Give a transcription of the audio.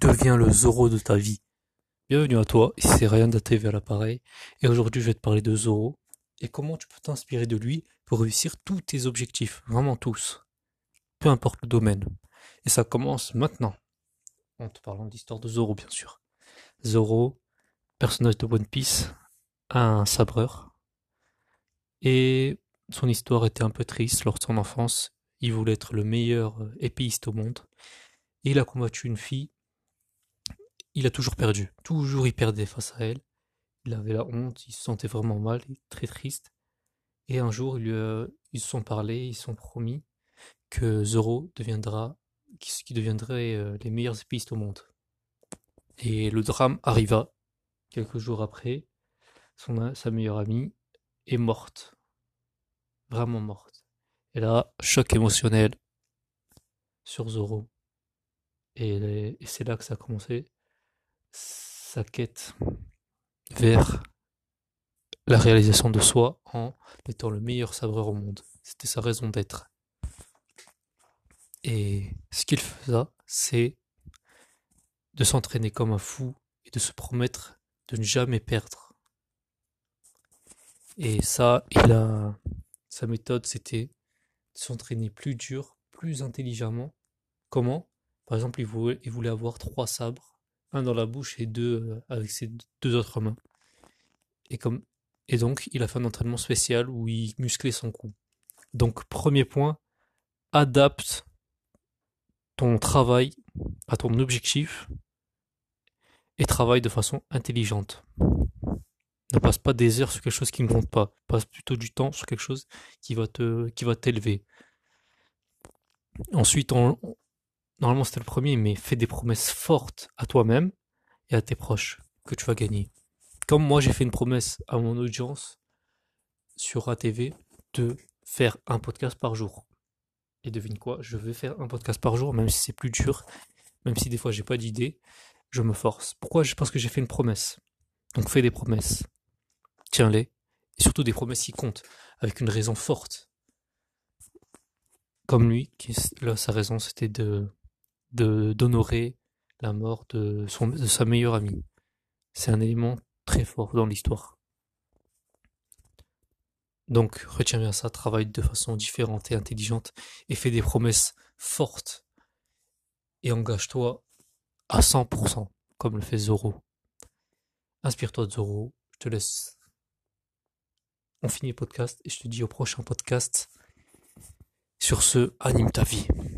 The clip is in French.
Deviens le Zoro de ta vie. Bienvenue à toi, ici c'est Ryan d'ATV à l'appareil, et aujourd'hui je vais te parler de Zoro, et comment tu peux t'inspirer de lui pour réussir tous tes objectifs, vraiment tous, peu importe le domaine. Et ça commence maintenant, en te parlant d'histoire de Zoro bien sûr. Zoro, personnage de One Piece, un sabreur, et son histoire était un peu triste lors de son enfance, il voulait être le meilleur épéiste au monde, et il a combattu une fille il a toujours perdu. Toujours il perdait face à elle. Il avait la honte, il se sentait vraiment mal, très triste. Et un jour, ils, se sont parlé, ils se sont promis que Zoro deviendra, qui, deviendrait euh, les meilleurs épistes au monde. Et le drame arriva. Quelques jours après, son, sa meilleure amie est morte. Vraiment morte. Et là, choc émotionnel sur Zoro. et c'est là que ça a commencé sa quête vers la réalisation de soi en étant le meilleur sabreur au monde. C'était sa raison d'être. Et ce qu'il faisait, c'est de s'entraîner comme un fou et de se promettre de ne jamais perdre. Et ça, il a sa méthode, c'était de s'entraîner plus dur, plus intelligemment. Comment? Par exemple, il voulait, il voulait avoir trois sabres un dans la bouche et deux euh, avec ses deux autres mains. Et, comme, et donc, il a fait un entraînement spécial où il musclait son cou. Donc, premier point, adapte ton travail à ton objectif et travaille de façon intelligente. Ne passe pas des heures sur quelque chose qui ne compte pas. Passe plutôt du temps sur quelque chose qui va te, qui va t'élever. Ensuite, on, normalement c'était le premier, mais fais des promesses fortes à toi-même et à tes proches que tu vas gagner. Comme moi, j'ai fait une promesse à mon audience sur ATV de faire un podcast par jour. Et devine quoi, je vais faire un podcast par jour, même si c'est plus dur, même si des fois j'ai pas d'idée, je me force. Pourquoi? Parce que j'ai fait une promesse. Donc fais des promesses. Tiens-les. Et surtout des promesses qui comptent, avec une raison forte. Comme lui, qui, là, sa raison, c'était de d'honorer la mort de, son, de sa meilleure amie. C'est un élément très fort dans l'histoire. Donc retiens bien ça, travaille de façon différente et intelligente et fais des promesses fortes et engage-toi à 100% comme le fait Zoro. Inspire-toi de Zoro, je te laisse. On finit le podcast et je te dis au prochain podcast. Sur ce, anime ta vie.